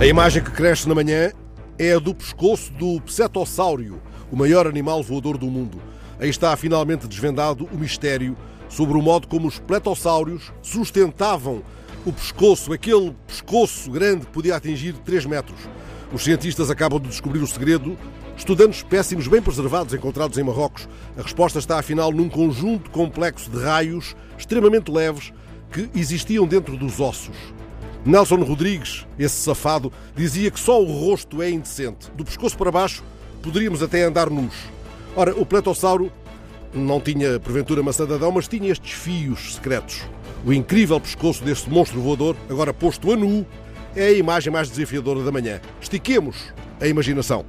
A imagem que cresce na manhã é a do pescoço do pseudosáurio, o maior animal voador do mundo. Aí está finalmente desvendado o mistério sobre o modo como os pletossáurios sustentavam o pescoço, aquele pescoço grande que podia atingir 3 metros. Os cientistas acabam de descobrir o segredo, estudando espécimes bem preservados encontrados em Marrocos. A resposta está, afinal, num conjunto complexo de raios extremamente leves que existiam dentro dos ossos. Nelson Rodrigues, esse safado, dizia que só o rosto é indecente. Do pescoço para baixo, poderíamos até andar nus. Ora, o pletossauro não tinha, porventura, maçã de mas tinha estes fios secretos. O incrível pescoço deste monstro voador, agora posto a nu, é a imagem mais desafiadora da manhã. Estiquemos a imaginação.